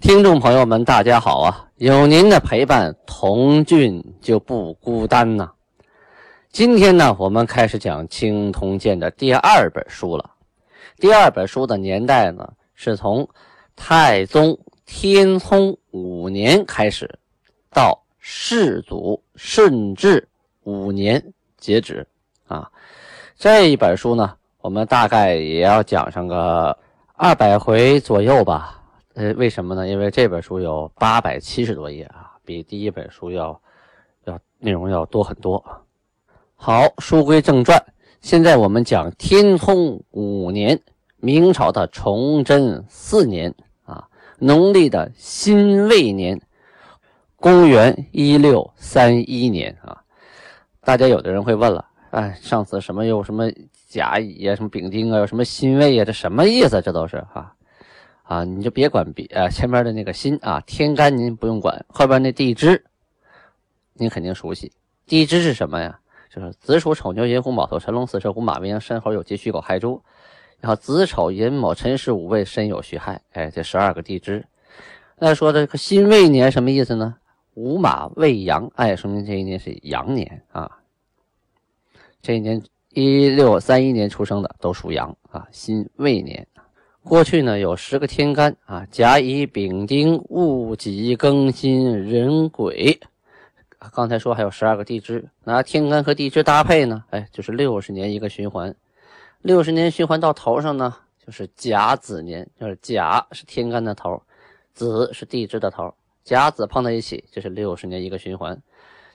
听众朋友们，大家好啊！有您的陪伴，童俊就不孤单呐。今天呢，我们开始讲《青铜剑》的第二本书了。第二本书的年代呢，是从太宗天聪五年开始，到世祖顺治五年截止啊。这一本书呢，我们大概也要讲上个二百回左右吧。呃，为什么呢？因为这本书有八百七十多页啊，比第一本书要要内容要多很多。好，书归正传，现在我们讲天聪五年，明朝的崇祯四年啊，农历的辛未年，公元一六三一年啊。大家有的人会问了，哎，上次什么有什么甲乙啊，什么丙丁啊，有什么辛未啊，这什么意思？这都是。啊，啊你就别管别呃前面的那个辛啊，天干您不用管，后边那地支，您肯定熟悉。地支是什么呀？就是子鼠、丑牛、寅虎、卯兔、辰龙、巳蛇、午马、未羊、申猴、酉鸡、戌狗、亥猪，然后子丑寅卯辰巳午未申酉戌亥，哎，这十二个地支。那说这个辛未年什么意思呢？午马未羊，哎，说明这一年是羊年啊。这一年一六三一年出生的都属羊啊，辛未年。过去呢有十个天干啊，甲乙丙丁戊己庚辛壬癸。刚才说还有十二个地支，拿天干和地支搭配呢，哎，就是六十年一个循环。六十年循环到头上呢，就是甲子年，就是甲是天干的头，子是地支的头，甲子碰在一起，就是六十年一个循环。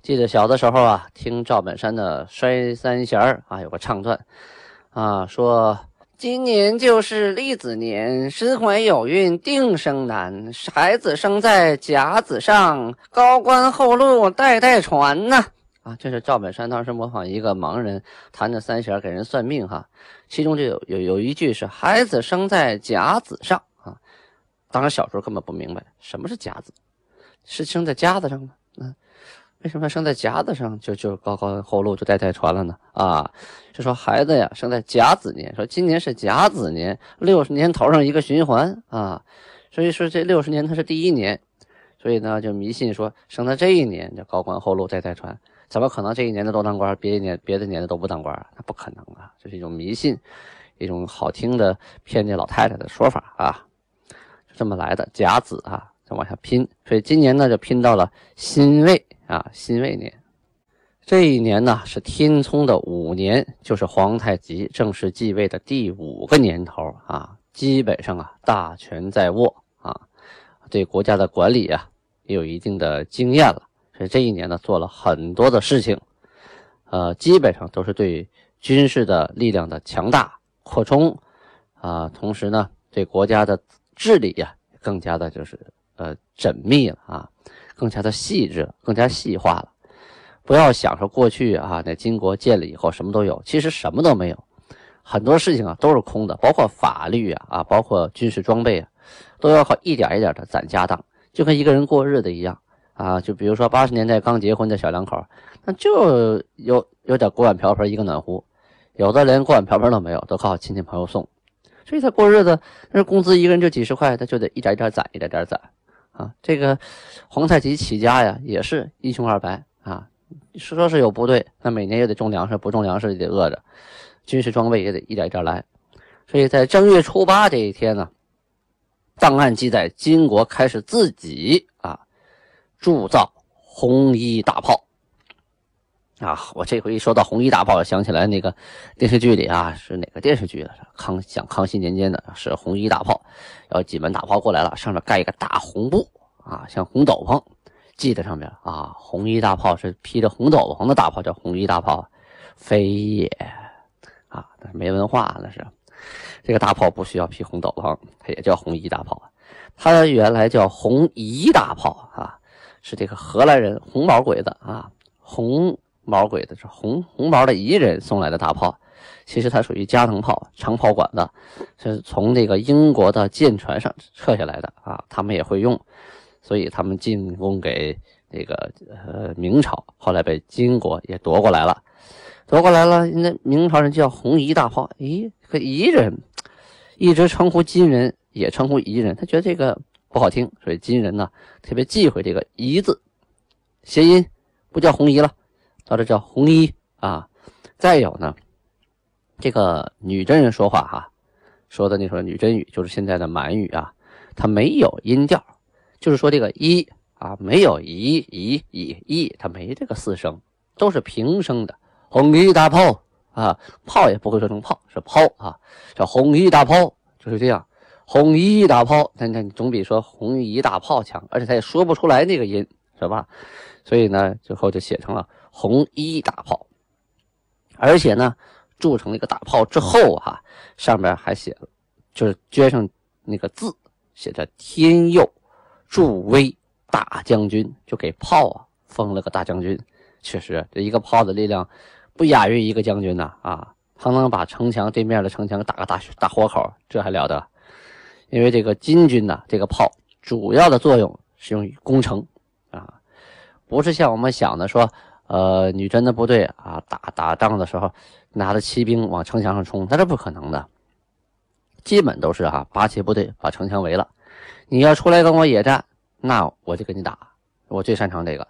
记得小的时候啊，听赵本山的《摔三弦》啊，有个唱段啊，说。今年就是立子年，身怀有孕定生男。孩子生在甲子上，高官厚禄代代传呐！啊，这是赵本山当时模仿一个盲人弹着三弦给人算命哈。其中就有有有一句是“孩子生在甲子上”啊。当时小时候根本不明白什么是甲子，是生在夹子上吗？嗯。为什么生在甲子上就就高高厚禄就代代传了呢？啊，就说孩子呀生在甲子年，说今年是甲子年，六十年头上一个循环啊，所以说这六十年它是第一年，所以呢就迷信说生在这一年就高官厚禄代代传，怎么可能这一年的都当官，别一年别的年的都不当官？那不可能啊，这是一种迷信，一种好听的骗这老太太的说法啊，就这么来的甲子啊，再往下拼，所以今年呢就拼到了辛未。啊，辛未年，这一年呢是天聪的五年，就是皇太极正式继位的第五个年头啊。基本上啊，大权在握啊，对国家的管理啊也有一定的经验了。所以这一年呢，做了很多的事情，呃，基本上都是对军事的力量的强大扩充啊，同时呢，对国家的治理呀，更加的就是呃缜密了啊。更加的细致，更加细化了。不要想说过去啊，那金国建了以后什么都有，其实什么都没有，很多事情啊都是空的，包括法律啊啊，包括军事装备啊，都要靠一点一点的攒家当，就跟一个人过日子一样啊。就比如说八十年代刚结婚的小两口，那就有有点锅碗瓢盆一个暖壶，有的连锅碗瓢盆都没有，都靠亲戚朋友送，所以他过日子，那工资一个人就几十块，他就得一点一点攒，一点点攒。啊，这个皇太极起家呀，也是一穷二白啊。说是有部队，那每年也得种粮食，不种粮食也得饿着。军事装备也得一点一点来。所以在正月初八这一天呢，档案记载，金国开始自己啊铸造红衣大炮。啊，我这回一说到红衣大炮，想起来那个电视剧里啊，是哪个电视剧？康讲康熙年间的，是红衣大炮，然后几门大炮过来了，上面盖一个大红布啊，像红斗篷，记在上面啊。红衣大炮是披着红斗篷的大炮，叫红衣大炮，非也啊，但是没文化，那是这个大炮不需要披红斗篷，它也叫红衣大炮，它原来叫红衣大炮啊。是这个荷兰人红毛鬼子啊，红毛鬼子是红红毛的彝人送来的大炮。其实它属于加藤炮、长炮管子，是从这个英国的舰船上撤下来的啊，他们也会用，所以他们进攻给这个呃明朝，后来被金国也夺过来了，夺过来了，那明朝人叫红夷大炮，咦，这个彝人一直称呼金人，也称呼彝人，他觉得这个不好听，所以金人呢特别忌讳这个彝字，谐音不叫红夷了，到这叫红衣啊，再有呢。这个女真人说话哈，说的那说女真语就是现在的满语啊，它没有音调，就是说这个一啊没有一一一一，它没这个四声，都是平声的。红衣大炮啊，炮也不会说成炮，是炮啊，叫红衣大炮就是这样。红衣大炮，那那总比说红衣大炮强，而且他也说不出来那个音，是吧？所以呢，最后就写成了红衣大炮，而且呢。铸成了一个大炮之后，哈，上面还写了，就是撅上那个字，写着“天佑助威大将军”，就给炮啊封了个大将军。确实，这一个炮的力量不亚于一个将军呐啊！他能把城墙对面的城墙打个大大豁口，这还了得？因为这个金军呐，这个炮主要的作用是用于攻城啊，不是像我们想的说，呃，女真的部队啊打打仗的时候。拿着骑兵往城墙上冲，那是不可能的。基本都是哈八旗部队把城墙围了。你要出来跟我野战，那我就跟你打，我最擅长这个。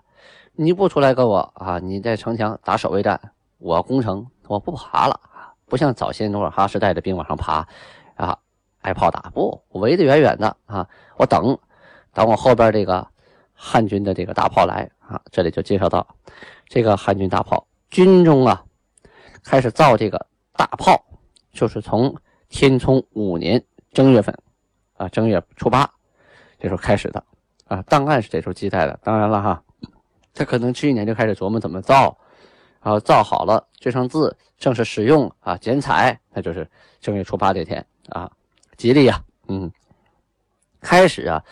你不出来跟我啊，你在城墙打守卫战，我攻城我不爬了不像早些努尔哈赤带着兵往上爬啊，挨炮打不，我围得远远的啊，我等等我后边这个汉军的这个大炮来啊。这里就介绍到这个汉军大炮军中啊。开始造这个大炮，就是从天聪五年正月份，啊，正月初八，这时候开始的，啊，档案是这时候记载的。当然了哈，他可能去年就开始琢磨怎么造，然后造好了，这上字，正式使用啊，剪彩，那就是正月初八这天啊，吉利呀，嗯，开始啊，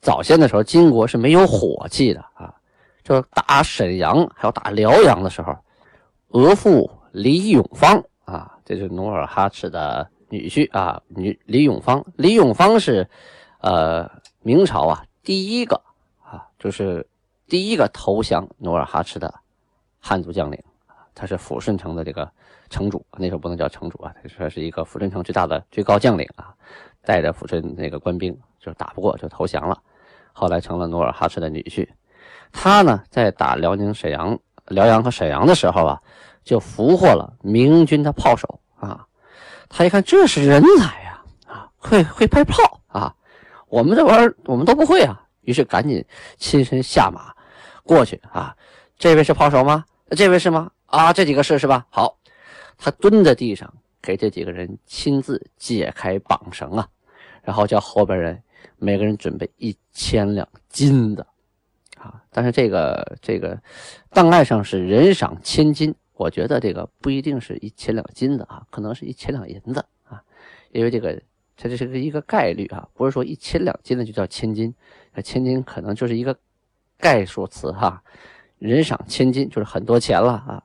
早先的时候，金国是没有火器的啊，就打沈阳还有打辽阳的时候，额驸。李永芳啊，这是努尔哈赤的女婿啊，女李永芳。李永芳是，呃，明朝啊第一个啊，就是第一个投降努尔哈赤的汉族将领，他是抚顺城的这个城主，那时候不能叫城主啊，他说是一个抚顺城最大的最高将领啊，带着抚顺那个官兵就打不过就投降了，后来成了努尔哈赤的女婿。他呢在打辽宁沈阳、辽阳和沈阳的时候啊。就俘获了明军的炮手啊！他一看这是人才呀，啊，会会拍炮啊！我们这玩意儿我们都不会啊，于是赶紧亲身下马过去啊！这位是炮手吗？这位是吗？啊，这几个是是吧？好，他蹲在地上给这几个人亲自解开绑绳啊，然后叫后边人每个人准备一千两金子啊！但是这个这个档案上是人赏千金。我觉得这个不一定是一千两金子啊，可能是一千两银子啊，因为这个它这是个一个概率啊，不是说一千两金子就叫千金，那千金可能就是一个概数词哈。人赏千金就是很多钱了啊。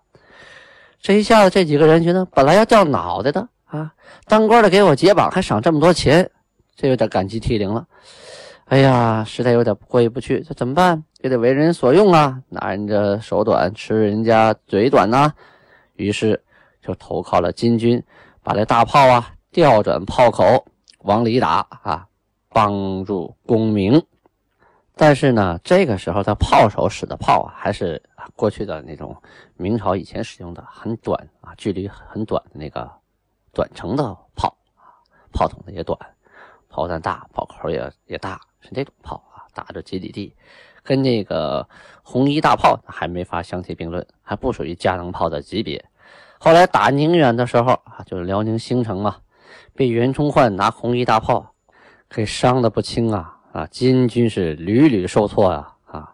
这一下子这几个人觉得本来要掉脑袋的啊，当官的给我解绑还赏这么多钱，这有点感激涕零了。哎呀，实在有点过意不去，这怎么办？也得为人所用啊，拿人家手短，吃人家嘴短呐。于是就投靠了金军，把这大炮啊调转炮口往里打啊，帮助攻明。但是呢，这个时候他炮手使的炮啊，还是过去的那种明朝以前使用的很短啊，距离很短的那个短程的炮啊，炮筒子也短，炮弹大，炮口也也大。是这种炮啊，打着几里地，跟那个红衣大炮还没法相提并论，还不属于加农炮的级别。后来打宁远的时候啊，就是辽宁兴城嘛，被袁崇焕拿红衣大炮给伤的不轻啊啊！金军是屡屡受挫呀啊！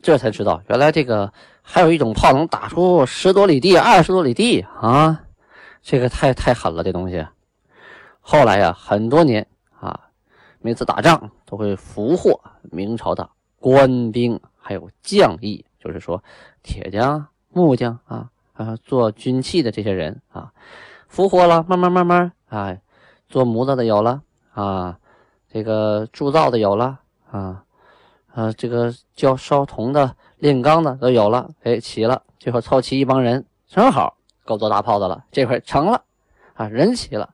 这才知道原来这个还有一种炮能打出十多里地、二十多里地啊！这个太太狠了，这东西。后来呀，很多年啊，每次打仗。都会俘获明朝的官兵，还有将役，就是说铁匠、木匠啊啊，做军器的这些人啊，复活了，慢慢慢慢啊，做模子的有了啊，这个铸造的有了啊，呃，这个教烧铜的、炼钢的都有了，哎，齐了，最后凑齐一帮人，正好够做大炮的了，这块成了啊，人齐了，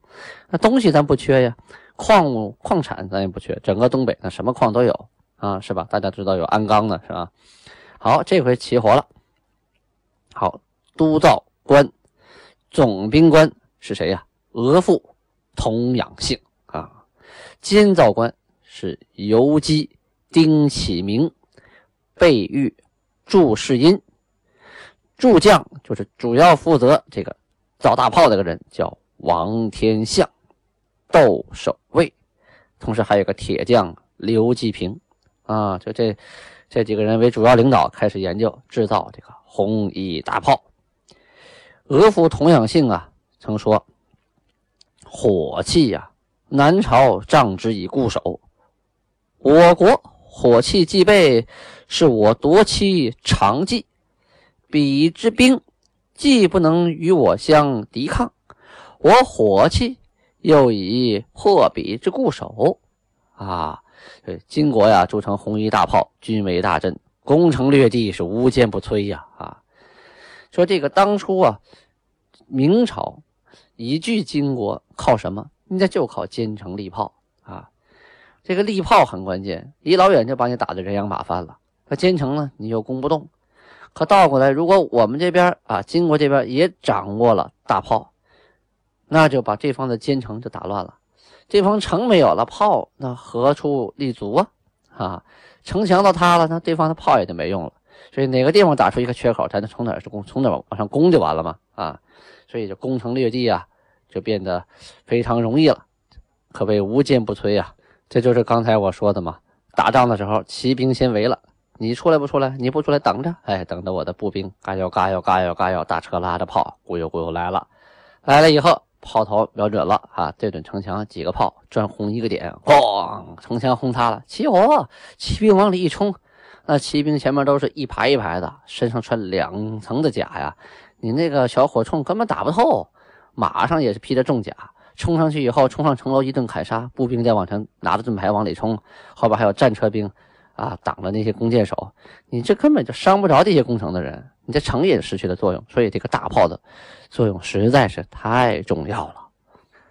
那东西咱不缺呀。矿物矿产咱也不缺，整个东北那什么矿都有啊，是吧？大家知道有鞍钢的是吧？好，这回齐活了。好，都造官总兵官是谁呀？额驸童养性啊。监造官是游击丁启明、备御祝世英。助将就是主要负责这个造大炮这个人，叫王天相。窦守卫，同时还有个铁匠刘继平，啊，就这这几个人为主要领导，开始研究制造这个红衣大炮。额驸童养性啊，曾说：“火器呀，南朝仗之以固守，我国火器既备，是我夺妻长计。彼之兵，既不能与我相抵抗，我火器。”又以破彼之固守，啊，对，金国呀，铸成红衣大炮，军威大振，攻城略地，是无坚不摧呀！啊，说这个当初啊，明朝以拒金国靠什么？那就靠坚城利炮啊！这个利炮很关键，一老远就把你打得人仰马翻了。那坚城呢，你又攻不动。可倒过来，如果我们这边啊，金国这边也掌握了大炮。那就把这方的坚城就打乱了，这方城没有了，炮那何处立足啊？啊，城墙都塌了，那对方的炮也就没用了。所以哪个地方打出一个缺口，咱就从哪儿攻，从哪儿往上攻就完了嘛。啊，所以就攻城略地啊，就变得非常容易了，可谓无坚不摧啊。这就是刚才我说的嘛，打仗的时候骑兵先围了，你出来不出来？你不出来等着，哎，等着我的步兵嘎腰嘎腰嘎腰嘎腰，大车拉着炮，咕悠咕悠来了，来了以后。炮头瞄准了啊！对准城墙，几个炮专轰一个点，咣！城墙轰塌了，起火！骑兵往里一冲，那骑兵前面都是一排一排的，身上穿两层的甲呀，你那个小火铳根本打不透。马上也是披着重甲，冲上去以后，冲上城楼一顿砍杀，步兵再往前拿着盾牌往里冲，后边还有战车兵啊，挡着那些弓箭手，你这根本就伤不着这些攻城的人，你这城也失去了作用。所以这个大炮的。作用实在是太重要了，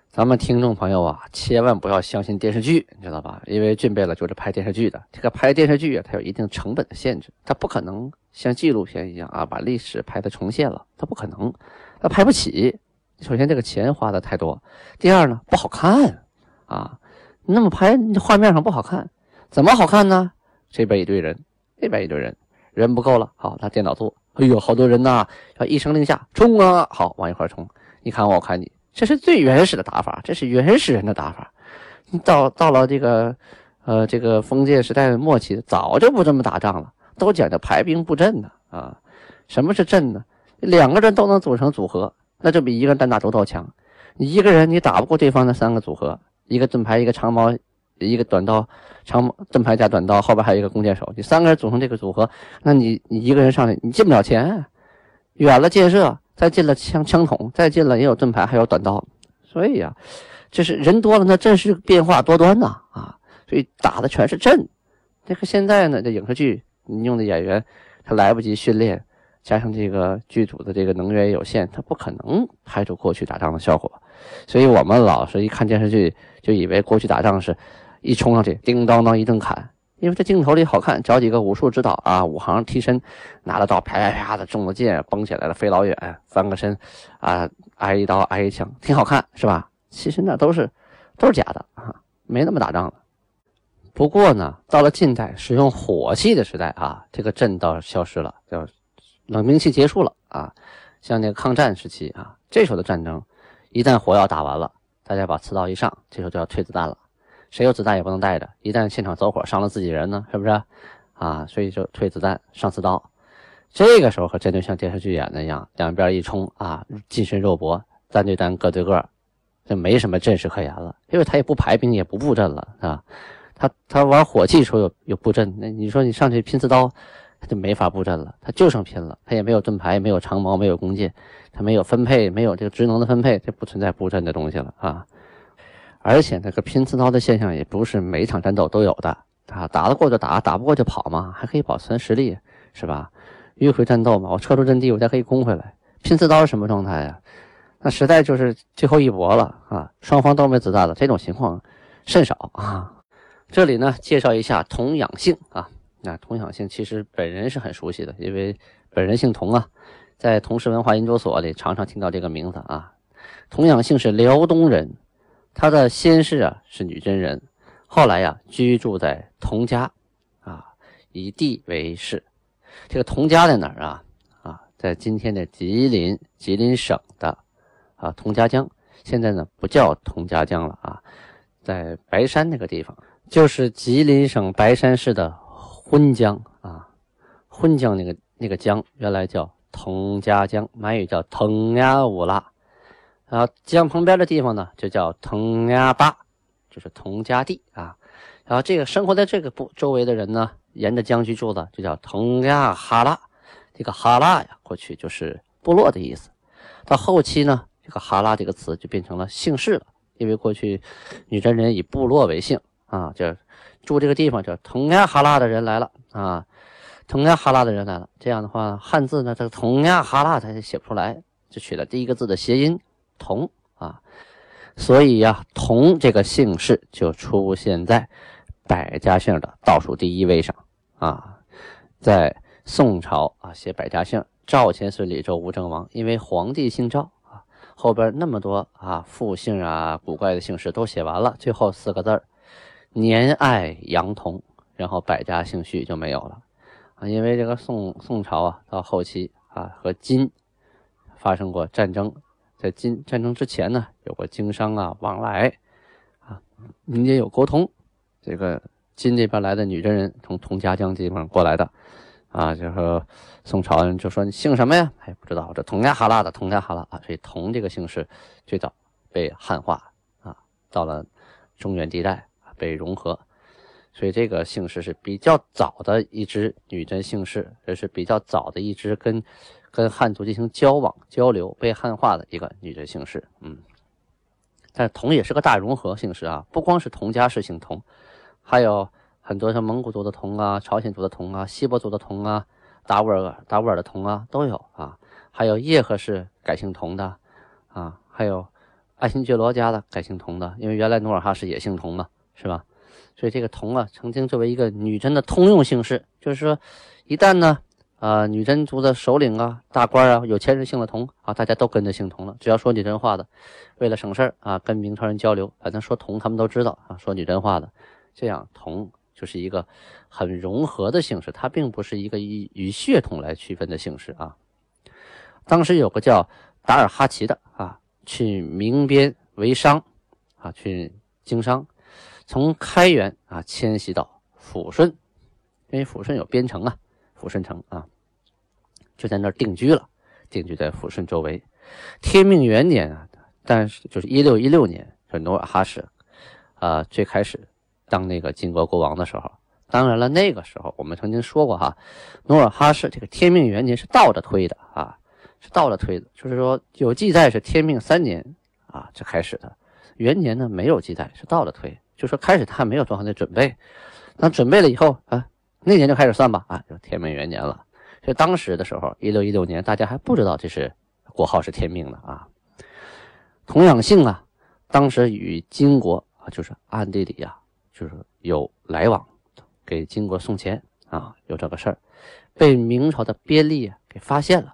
咱们听众朋友啊，千万不要相信电视剧，你知道吧？因为俊贝勒就是拍电视剧的，这个拍电视剧啊，它有一定成本的限制，它不可能像纪录片一样啊，把历史拍的重现了，它不可能，它拍不起。首先，这个钱花的太多；第二呢，不好看啊，那么拍画面上不好看，怎么好看呢？这边一堆人，那边一堆人，人不够了，好拿电脑做。哎呦，好多人呐！要一声令下，冲啊！好，往一块冲。你看我，我看你，这是最原始的打法，这是原始人的打法。到到了这个，呃，这个封建时代的末期，早就不这么打仗了，都讲究排兵布阵的啊。什么是阵呢？两个人都能组成组合，那就比一个人单打独斗强。你一个人你打不过对方的三个组合，一个盾牌，一个长矛。一个短刀，长盾牌加短刀，后边还有一个弓箭手，你三个人组成这个组合，那你你一个人上去，你进不了前，远了箭射，再近了枪枪筒，再近了也有盾牌，还有短刀，所以呀，这是人多了，那阵势变化多端呐啊，所以打的全是阵。这个现在呢，这影视剧你用的演员他来不及训练，加上这个剧组的这个能源有限，他不可能拍出过去打仗的效果，所以我们老是一看电视剧就以为过去打仗是。一冲上去，叮当当一顿砍，因为这镜头里好看，找几个武术指导啊，武行替身，拿着刀啪啪啪的中了箭，崩起来了，飞老远，翻个身，啊，挨一刀挨一枪，挺好看，是吧？其实那都是都是假的啊，没那么打仗了。不过呢，到了近代使用火器的时代啊，这个阵倒消失了，叫冷兵器结束了啊。像那个抗战时期啊，这时候的战争，一旦火药打完了，大家把刺刀一上，这时候就要退子弹了。谁有子弹也不能带着，一旦现场走火伤了自己人呢，是不是？啊，所以就退子弹上刺刀。这个时候可真就像电视剧演的一样，两边一冲啊，近身肉搏，单对单，个对个，就没什么阵势可言了，因为他也不排兵，也不布阵了，啊，他他玩火器的时候有有布阵，那你说你上去拼刺刀，他就没法布阵了，他就剩拼了，他也没有盾牌，没有长矛，没有弓箭，他没有分配，没有这个职能的分配，这不存在布阵的东西了啊。而且那个拼刺刀的现象也不是每一场战斗都有的啊，打得过就打，打不过就跑嘛，还可以保存实力，是吧？迂回战斗嘛，我撤出阵地，我再可以攻回来。拼刺刀是什么状态呀？那实在就是最后一搏了啊！双方都没子弹了，这种情况甚少啊。这里呢，介绍一下童养性啊。那童养性其实本人是很熟悉的，因为本人姓童啊，在童氏文化研究所里常常听到这个名字啊。童养性是辽东人，他的先世啊是女真人，后来呀居住在童家啊，以地为氏。这个童家在哪儿啊？啊，在今天的吉林，吉林省的。啊，佟家江现在呢不叫佟家江了啊，在白山那个地方，就是吉林省白山市的浑江啊，浑江那个那个江原来叫佟家江，满语叫腾呀乌拉，然后江旁边的地方呢就叫腾呀巴，就是佟家地啊，然后这个生活在这个部周围的人呢，沿着江居住的就叫腾呀哈拉，这个哈拉呀过去就是部落的意思，到后期呢。这个哈拉这个词就变成了姓氏了，因为过去女真人以部落为姓啊，就住这个地方叫腾亚哈拉的人来了啊，腾亚哈拉的人来了，这样的话汉字呢，这个同亚哈拉它就写不出来，就取了第一个字的谐音同啊，所以呀，同这个姓氏就出现在百家姓的倒数第一位上啊，在宋朝啊写百家姓，赵钱孙李周吴郑王，因为皇帝姓赵啊。后边那么多啊，复姓啊，古怪的姓氏都写完了，最后四个字儿，年爱杨同，然后百家姓序就没有了啊。因为这个宋宋朝啊，到后期啊，和金发生过战争，在金战争之前呢，有过经商啊往来啊，民间有沟通。这个金这边来的女真人从佟家江这地方过来的。啊，就说宋朝人就说你姓什么呀？哎，不知道，这佟家哈拉的佟家哈拉啊，所以佟这个姓氏最早被汉化啊，到了中原地带被融合，所以这个姓氏是比较早的一支女真姓氏，这是比较早的一支跟跟汉族进行交往交流被汉化的一个女真姓氏。嗯，但是佟也是个大融合姓氏啊，不光是佟家氏姓佟，还有。很多像蒙古族的佟啊，朝鲜族的佟啊，锡伯族的佟啊，达斡尔达斡尔的佟啊都有啊，还有叶赫氏改姓佟的啊，还有爱新觉罗家的改姓佟的，因为原来努尔哈赤也姓佟嘛，是吧？所以这个佟啊，曾经作为一个女真的通用姓氏，就是说，一旦呢，啊，女真族的首领啊、大官啊、有钱人姓了佟啊，大家都跟着姓佟了。只要说女真话的，为了省事啊，跟明朝人交流，反正说佟他们都知道啊，说女真话的，这样佟。就是一个很融合的姓氏，它并不是一个以以血统来区分的姓氏啊。当时有个叫达尔哈齐的啊，去明边为商啊，去经商，从开元啊迁徙到抚顺，因为抚顺有边城啊，抚顺城啊，就在那儿定居了，定居在抚顺周围。天命元年啊，但是就是一六一六年，是努尔哈赤啊最开始。当那个金国国王的时候，当然了，那个时候我们曾经说过哈，努尔哈赤这个天命元年是倒着推的啊，是倒着推的，就是说有记载是天命三年啊就开始的，元年呢没有记载，是倒着推，就说开始他没有做好那准备，那准备了以后啊，那年就开始算吧啊，就天命元年了。所以当时的时候，一六一六年，大家还不知道这是国号是天命的啊。童养性啊，当时与金国啊，就是暗地里呀。就是有来往，给金国送钱啊，有这个事儿，被明朝的边吏给发现了，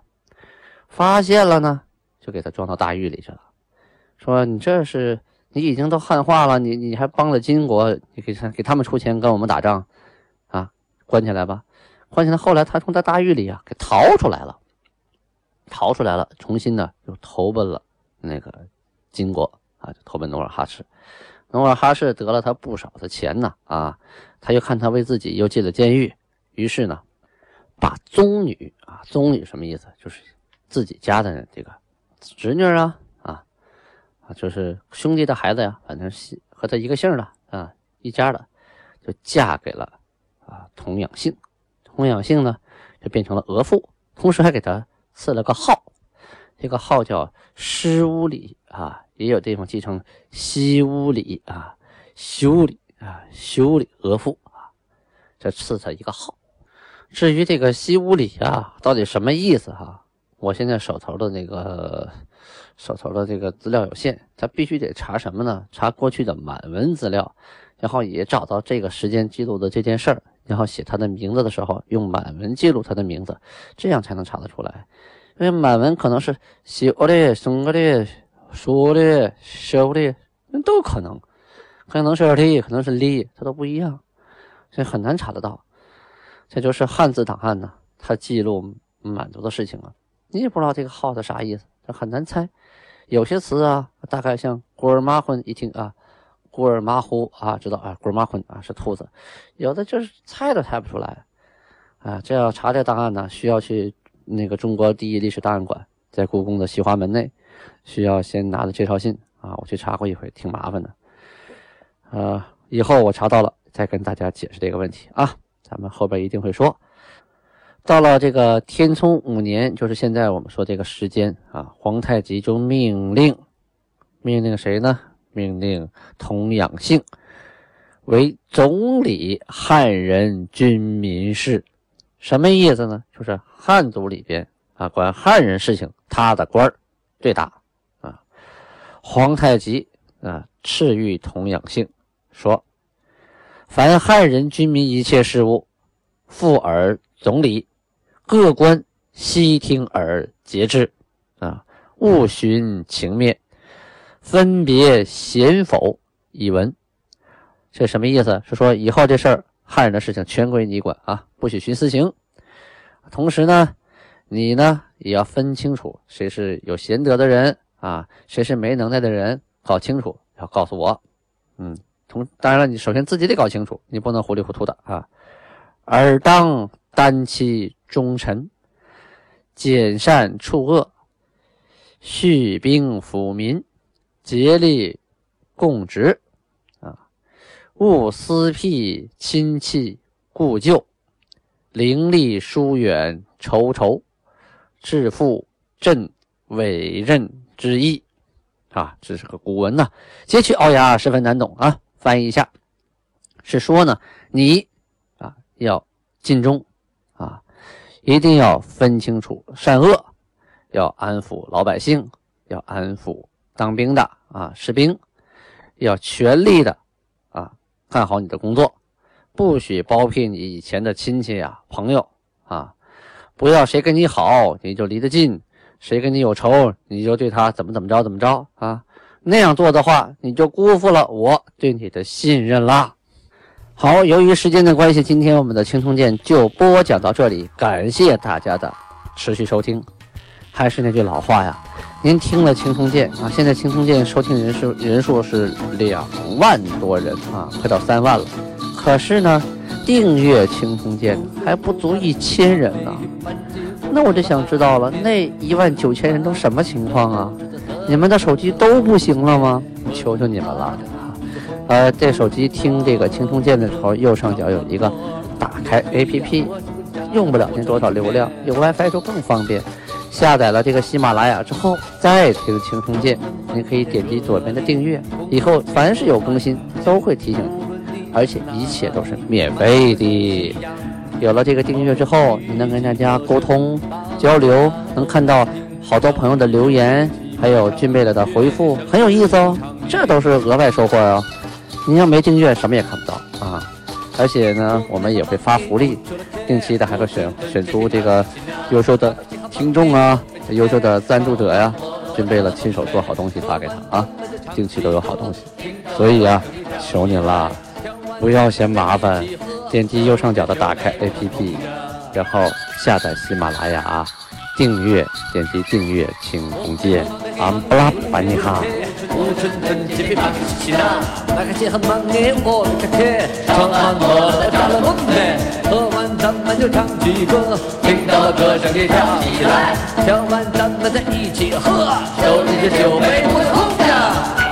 发现了呢，就给他装到大狱里去了，说你这是你已经都汉化了，你你还帮了金国，你给给他们出钱跟我们打仗，关起来吧，关起来。后来他从他大狱里啊给逃出来了，逃出来了，重新呢又投奔了那个金国啊，投奔努尔哈赤。努尔哈赤得了他不少的钱呢，啊，他又看他为自己又进了监狱，于是呢，把宗女啊，宗女什么意思？就是自己家的这个侄女啊，啊，啊，就是兄弟的孩子呀，反正是和他一个姓的啊，一家的，就嫁给了啊童养性，童养性呢就变成了额驸，同时还给他赐了个号，这个号叫师乌里啊，也有地方记成西乌里啊，修理啊，修理额驸啊，这赐他一个号。至于这个西乌里啊，到底什么意思哈？我现在手头的那个手头的这个资料有限，他必须得查什么呢？查过去的满文资料，然后也找到这个时间记录的这件事儿，然后写他的名字的时候用满文记录他的名字，这样才能查得出来。因为满文可能是写的、生的、说的、修的，那都可能，可能是的，可能是哩，它都不一样，所以很难查得到。这就是汉字档案呢，它记录满族的事情啊。你也不知道这个号的啥意思，这很难猜。有些词啊，大概像“古尔马混”，一听啊，“古尔马虎”啊，知道啊，“古尔马混”啊是兔子。有的就是猜都猜不出来啊。这要查这档案呢，需要去那个中国第一历史档案馆，在故宫的西华门内，需要先拿着介绍信啊。我去查过一回，挺麻烦的。呃，以后我查到了再跟大家解释这个问题啊。咱们后边一定会说。到了这个天聪五年，就是现在我们说这个时间啊，皇太极就命令，命令谁呢？命令童养性为总理汉人军民事，什么意思呢？就是汉族里边啊，管汉人事情，他的官儿最大啊。皇太极啊，赐予童养性说：凡汉人军民一切事务，复尔总理。各官悉听而节制，啊，勿寻情面，分别贤否以闻。这什么意思？是说以后这事儿汉人的事情全归你管啊，不许徇私情。同时呢，你呢也要分清楚谁是有贤德的人啊，谁是没能耐的人，搞清楚要告诉我。嗯，同当然了，你首先自己得搞清楚，你不能糊里糊涂的啊。尔当担其。忠臣，减善处恶，恤兵抚民，竭力共职。啊，勿私辟亲戚故旧，灵力疏远仇仇，致富朕委任之意。啊，这是个古文呐，截取凹牙，十分难懂啊。翻译一下，是说呢，你啊要尽忠。啊一定要分清楚善恶，要安抚老百姓，要安抚当兵的啊士兵，要全力的啊干好你的工作，不许包庇你以前的亲戚呀朋友啊，不要谁跟你好你就离得近，谁跟你有仇你就对他怎么怎么着怎么着啊，那样做的话你就辜负了我对你的信任啦。好，由于时间的关系，今天我们的青铜剑就播讲到这里，感谢大家的持续收听。还是那句老话呀，您听了青铜剑啊，现在青铜剑收听人数人数是两万多人啊，快到三万了。可是呢，订阅青铜剑还不足一千人呢。那我就想知道了，那一万九千人都什么情况啊？你们的手机都不行了吗？求求你们了！呃，在手机听这个青铜剑的时候，右上角有一个打开 APP，用不了您多少流量，有 WiFi 就更方便。下载了这个喜马拉雅之后，再听青铜剑，你可以点击左边的订阅，以后凡是有更新都会提醒你，而且一切都是免费的。有了这个订阅之后，你能跟大家沟通交流，能看到好多朋友的留言，还有俊贝勒的回复，很有意思哦。这都是额外收获哦。你要没订阅，什么也看不到啊！而且呢，我们也会发福利，定期的还会选选出这个优秀的听众啊，优秀的赞助者呀，准备了亲手做好东西发给他啊，定期都有好东西。所以啊，求你了，不要嫌麻烦，点击右上角的打开 APP，然后下载喜马拉雅，订阅，点击订阅，请同键，安布拉班尼哈。红春春，几匹马起哒，那个结很忙的我开开，唱完我了扎了龙嘞，喝完咱们就唱起歌，听到了歌声你跳起来，跳完咱们再一起喝，手里的酒杯不空着。